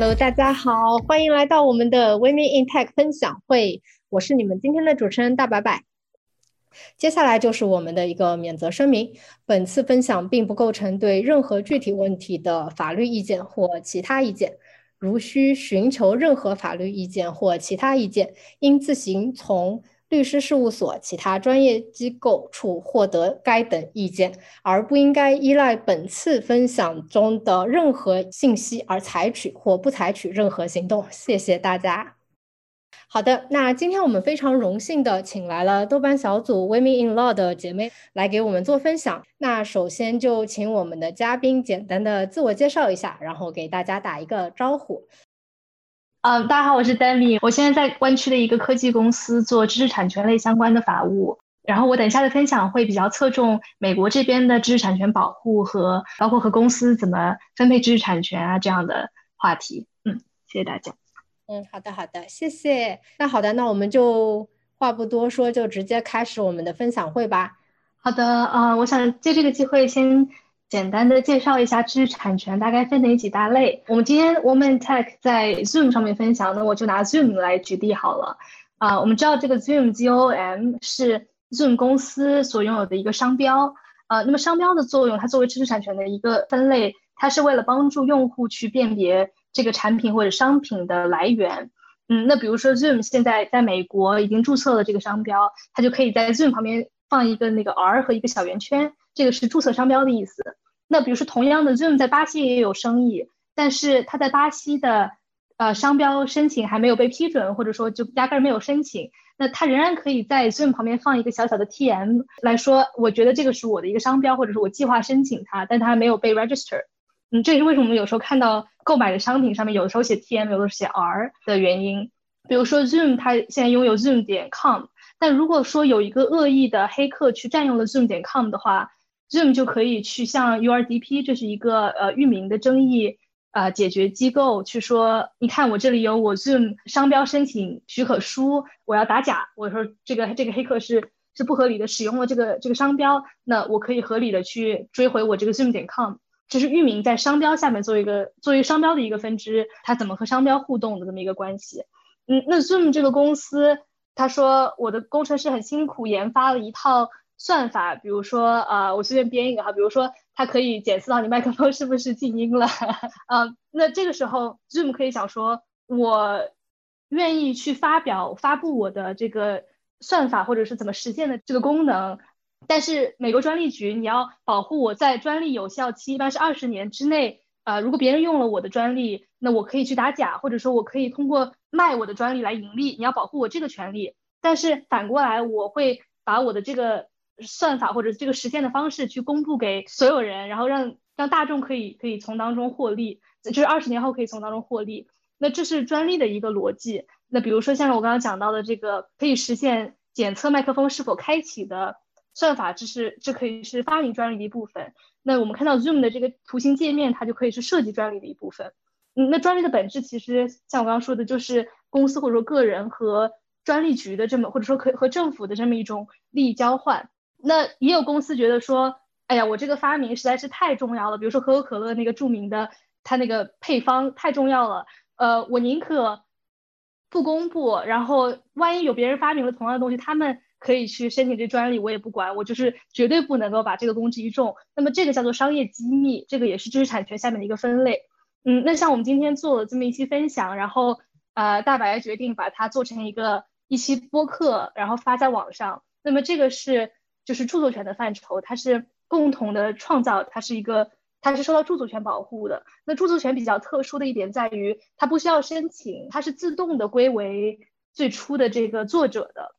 Hello，大家好，欢迎来到我们的 Women in Tech 分享会。我是你们今天的主持人大白白。接下来就是我们的一个免责声明：本次分享并不构成对任何具体问题的法律意见或其他意见。如需寻求任何法律意见或其他意见，应自行从。律师事务所、其他专业机构处获得该等意见，而不应该依赖本次分享中的任何信息而采取或不采取任何行动。谢谢大家。好的，那今天我们非常荣幸的请来了豆瓣小组 Women in Law 的姐妹来给我们做分享。那首先就请我们的嘉宾简单的自我介绍一下，然后给大家打一个招呼。嗯，大家好，我是 Demi，我现在在湾区的一个科技公司做知识产权类相关的法务。然后我等一下的分享会比较侧重美国这边的知识产权保护和包括和公司怎么分配知识产权啊这样的话题。嗯，谢谢大家。嗯，好的，好的，谢谢。那好的，那我们就话不多说，就直接开始我们的分享会吧。好的，呃，我想借这个机会先。简单的介绍一下知识产权大概分哪几大类。我们今天 Woman Tech 在 Zoom 上面分享，那我就拿 Zoom 来举例好了。啊，我们知道这个 Zoom G O M 是 Zoom 公司所拥有的一个商标。啊，那么商标的作用，它作为知识产权的一个分类，它是为了帮助用户去辨别这个产品或者商品的来源。嗯，那比如说 Zoom 现在在美国已经注册了这个商标，它就可以在 Zoom 旁边放一个那个 R 和一个小圆圈。这个是注册商标的意思。那比如说，同样的，Zoom 在巴西也有生意，但是它在巴西的呃商标申请还没有被批准，或者说就压根儿没有申请。那它仍然可以在 Zoom 旁边放一个小小的 TM 来说，我觉得这个是我的一个商标，或者是我计划申请它，但它还没有被 register。嗯，这也是为什么我们有时候看到购买的商品上面有的时候写 TM，有的时候写 R 的原因。比如说 Zoom 它现在拥有 Zoom 点 com，但如果说有一个恶意的黑客去占用了 Zoom 点 com 的话，Zoom 就可以去向 URDP，这是一个呃域名的争议啊解决机构去说，你看我这里有我 Zoom 商标申请许可书，我要打假，我说这个这个黑客是是不合理的使用了这个这个商标，那我可以合理的去追回我这个 Zoom 点 com，这是域名在商标下面做一个作为商标的一个分支，它怎么和商标互动的这么一个关系。嗯，那 Zoom 这个公司，他说我的工程师很辛苦研发了一套。算法，比如说，呃，我随便编一个哈，比如说，它可以检测到你麦克风是不是静音了，嗯，那这个时候，Zoom 可以想说，我愿意去发表发布我的这个算法或者是怎么实现的这个功能，但是美国专利局你要保护我在专利有效期一般是二十年之内，呃，如果别人用了我的专利，那我可以去打假，或者说我可以通过卖我的专利来盈利，你要保护我这个权利，但是反过来，我会把我的这个。算法或者这个实现的方式去公布给所有人，然后让让大众可以可以从当中获利，就是二十年后可以从当中获利。那这是专利的一个逻辑。那比如说像我刚刚讲到的这个可以实现检测麦克风是否开启的算法，这是这可以是发明专利的一部分。那我们看到 Zoom 的这个图形界面，它就可以是设计专利的一部分。嗯，那专利的本质其实像我刚刚说的，就是公司或者说个人和专利局的这么或者说可以和政府的这么一种利益交换。那也有公司觉得说，哎呀，我这个发明实在是太重要了，比如说可口可乐那个著名的，它那个配方太重要了，呃，我宁可不公布，然后万一有别人发明了同样的东西，他们可以去申请这专利，我也不管，我就是绝对不能够把这个公之于众。那么这个叫做商业机密，这个也是知识产权下面的一个分类。嗯，那像我们今天做了这么一期分享，然后呃，大白决定把它做成一个一期播客，然后发在网上。那么这个是。就是著作权的范畴，它是共同的创造，它是一个，它是受到著作权保护的。那著作权比较特殊的一点在于，它不需要申请，它是自动的归为最初的这个作者的。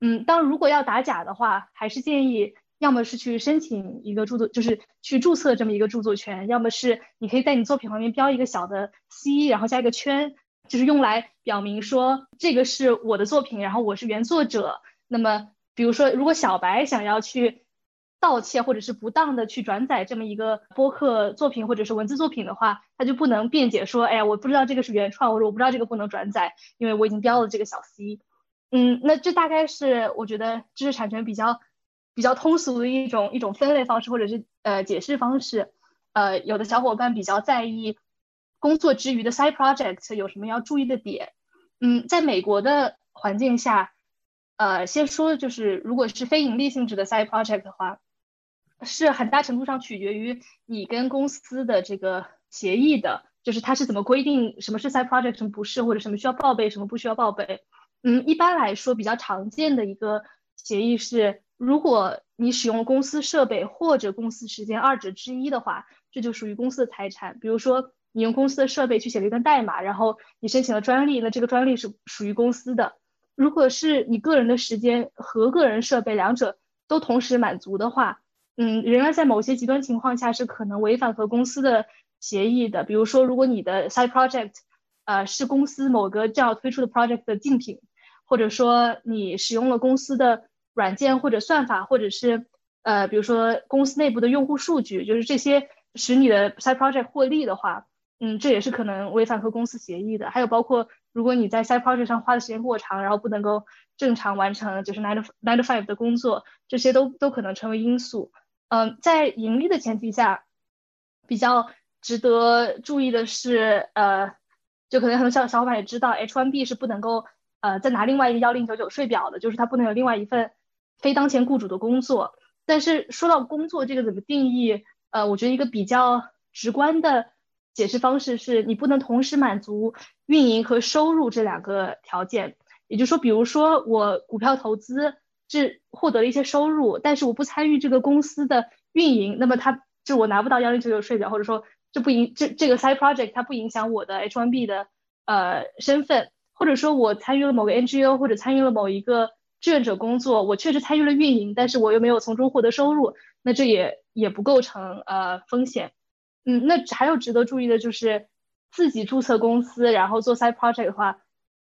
嗯，当如果要打假的话，还是建议要么是去申请一个著作，就是去注册这么一个著作权，要么是你可以在你作品旁边标一个小的 C，然后加一个圈，就是用来表明说这个是我的作品，然后我是原作者。那么，比如说，如果小白想要去盗窃或者是不当的去转载这么一个播客作品或者是文字作品的话，他就不能辩解说，哎呀，我不知道这个是原创，或者我不知道这个不能转载，因为我已经标了这个小 C。嗯，那这大概是我觉得知识产权比较。比较通俗的一种一种分类方式，或者是呃解释方式，呃，有的小伙伴比较在意工作之余的 side project 有什么要注意的点。嗯，在美国的环境下，呃，先说就是如果是非盈利性质的 side project 的话，是很大程度上取决于你跟公司的这个协议的，就是它是怎么规定什么是 side project，什么不是，或者什么需要报备，什么不需要报备。嗯，一般来说比较常见的一个协议是。如果你使用公司设备或者公司时间二者之一的话，这就属于公司的财产。比如说，你用公司的设备去写了一段代码，然后你申请了专利，那这个专利是属于公司的。如果是你个人的时间和个人设备两者都同时满足的话，嗯，仍然在某些极端情况下是可能违反和公司的协议的。比如说，如果你的 side project，呃，是公司某个正要推出的 project 的竞品，或者说你使用了公司的。软件或者算法，或者是呃，比如说公司内部的用户数据，就是这些使你的 side project 获利的话，嗯，这也是可能违反和公司协议的。还有包括如果你在 side project 上花的时间过长，然后不能够正常完成就是 nine to nine to five 的工作，这些都都可能成为因素。嗯，在盈利的前提下，比较值得注意的是，呃，就可能很多小小伙伴也知道，H1B 是不能够呃再拿另外一个幺零九九税表的，就是它不能有另外一份。非当前雇主的工作，但是说到工作这个怎么定义？呃，我觉得一个比较直观的解释方式是，你不能同时满足运营和收入这两个条件。也就是说，比如说我股票投资是获得了一些收入，但是我不参与这个公司的运营，那么它就我拿不到幺零九九税表，或者说这不影这这个 side project 它不影响我的 H1B 的呃身份，或者说我参与了某个 NGO 或者参与了某一个。志愿者工作，我确实参与了运营，但是我又没有从中获得收入，那这也也不构成呃风险。嗯，那还有值得注意的就是自己注册公司，然后做 side project 的话，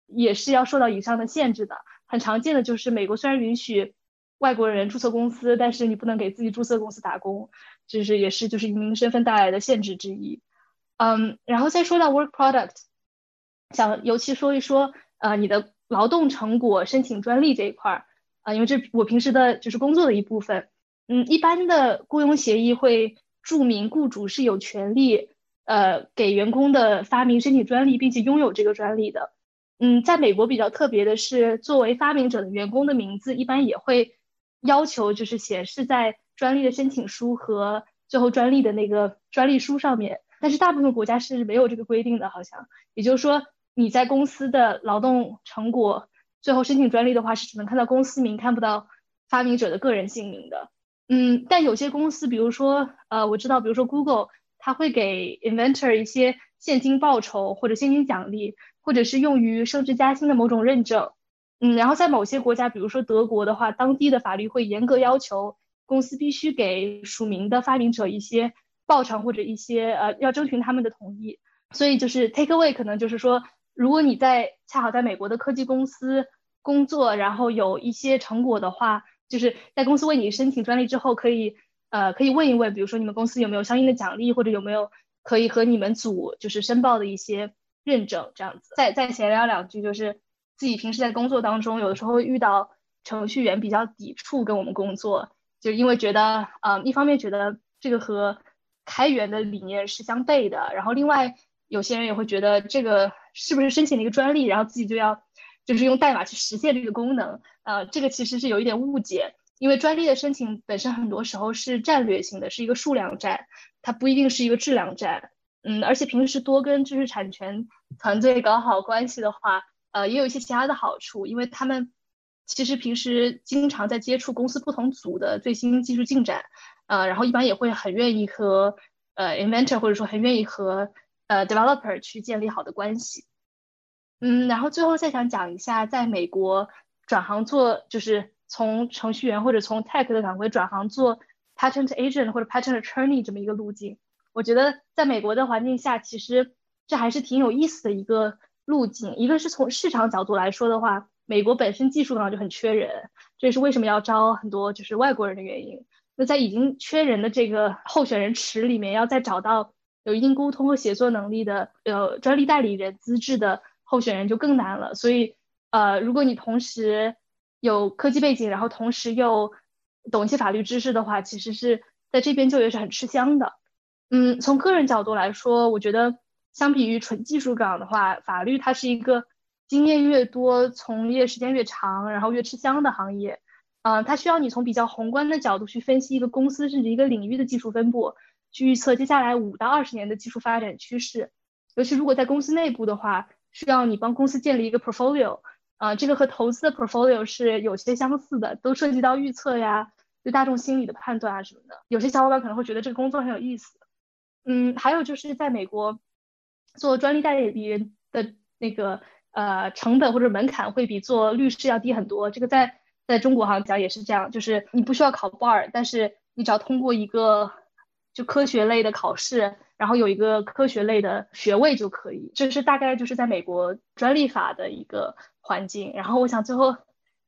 也是要受到以上的限制的。很常见的就是美国虽然允许外国人注册公司，但是你不能给自己注册公司打工，这是也是就是移民身份带来的限制之一。嗯，然后再说到 work product，想尤其说一说呃你的。劳动成果申请专利这一块儿啊，因为这我平时的就是工作的一部分。嗯，一般的雇佣协议会著名雇主是有权利呃给员工的发明申请专利，并且拥有这个专利的。嗯，在美国比较特别的是，作为发明者的员工的名字一般也会要求就是显示在专利的申请书和最后专利的那个专利书上面。但是大部分国家是没有这个规定的，好像也就是说。你在公司的劳动成果最后申请专利的话，是只能看到公司名，看不到发明者的个人姓名的。嗯，但有些公司，比如说，呃，我知道，比如说 Google，它会给 inventor 一些现金报酬或者现金奖励，或者是用于升职加薪的某种认证。嗯，然后在某些国家，比如说德国的话，当地的法律会严格要求公司必须给署名的发明者一些报偿或者一些呃，要征询他们的同意。所以就是 take away 可能就是说。如果你在恰好在美国的科技公司工作，然后有一些成果的话，就是在公司为你申请专利之后，可以呃可以问一问，比如说你们公司有没有相应的奖励，或者有没有可以和你们组就是申报的一些认证这样子。再再闲聊两句，就是自己平时在工作当中，有的时候遇到程序员比较抵触跟我们工作，就因为觉得呃一方面觉得这个和开源的理念是相悖的，然后另外有些人也会觉得这个。是不是申请了一个专利，然后自己就要就是用代码去实现这个功能？呃，这个其实是有一点误解，因为专利的申请本身很多时候是战略性的，是一个数量战，它不一定是一个质量战。嗯，而且平时多跟知识产权团队搞好关系的话，呃，也有一些其他的好处，因为他们其实平时经常在接触公司不同组的最新技术进展，呃，然后一般也会很愿意和呃 inventor 或者说很愿意和。呃，developer 去建立好的关系，嗯，然后最后再想讲一下，在美国转行做就是从程序员或者从 tech 的岗位转行做 patent agent 或者 patent attorney 这么一个路径。我觉得在美国的环境下，其实这还是挺有意思的一个路径。一个是从市场角度来说的话，美国本身技术上就很缺人，这也是为什么要招很多就是外国人的原因。那在已经缺人的这个候选人池里面，要再找到有一定沟通和协作能力的呃专利代理人资质的候选人就更难了。所以，呃，如果你同时有科技背景，然后同时又懂一些法律知识的话，其实是在这边就业是很吃香的。嗯，从个人角度来说，我觉得相比于纯技术岗的话，法律它是一个经验越多、从业时间越长，然后越吃香的行业。嗯，它需要你从比较宏观的角度去分析一个公司甚至一个领域的技术分布，去预测接下来五到二十年的技术发展趋势。尤其如果在公司内部的话，需要你帮公司建立一个 portfolio，啊，这个和投资的 portfolio 是有些相似的，都涉及到预测呀、对大众心理的判断啊什么的。有些小伙伴可能会觉得这个工作很有意思。嗯，还有就是在美国做专利代理人的那个呃成本或者门槛会比做律师要低很多，这个在。在中国好像讲也是这样，就是你不需要考 bar，但是你只要通过一个就科学类的考试，然后有一个科学类的学位就可以。这是大概就是在美国专利法的一个环境。然后我想最后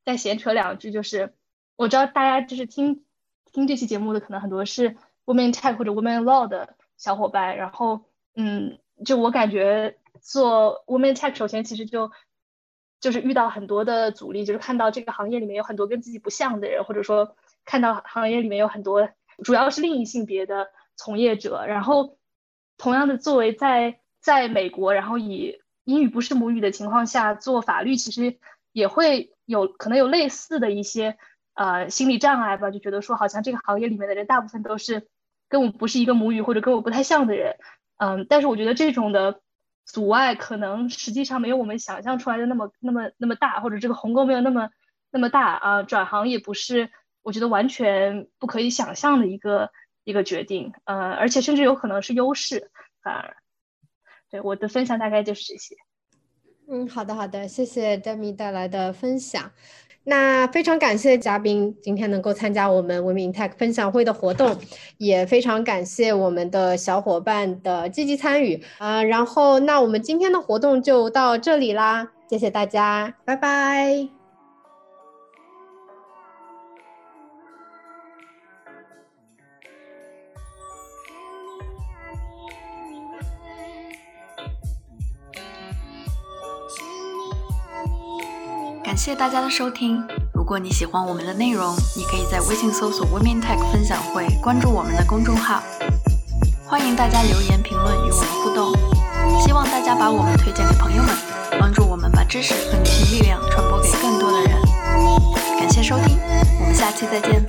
再闲扯两句，就是我知道大家就是听听这期节目的可能很多是 women tech 或者 women law 的小伙伴，然后嗯，就我感觉做 women tech 首先其实就。就是遇到很多的阻力，就是看到这个行业里面有很多跟自己不像的人，或者说看到行业里面有很多主要是另一性别的从业者。然后，同样的，作为在在美国，然后以英语不是母语的情况下做法律，其实也会有可能有类似的一些呃心理障碍吧，就觉得说好像这个行业里面的人大部分都是跟我不是一个母语或者跟我不太像的人。嗯，但是我觉得这种的。阻碍可能实际上没有我们想象出来的那么那么那么大，或者这个鸿沟没有那么那么大啊。转行也不是我觉得完全不可以想象的一个一个决定，呃，而且甚至有可能是优势。反而，对我的分享大概就是这些。嗯，好的好的，谢谢 Demi 带来的分享。那非常感谢嘉宾今天能够参加我们文明 Tech 分享会的活动，也非常感谢我们的小伙伴的积极参与啊。然后，那我们今天的活动就到这里啦，谢谢大家，拜拜。谢谢大家的收听。如果你喜欢我们的内容，你可以在微信搜索 Women Tech 分享会，关注我们的公众号。欢迎大家留言评论与我们互动。希望大家把我们推荐给朋友们，帮助我们把知识和女性力量传播给更多的人。感谢收听，我们下期再见。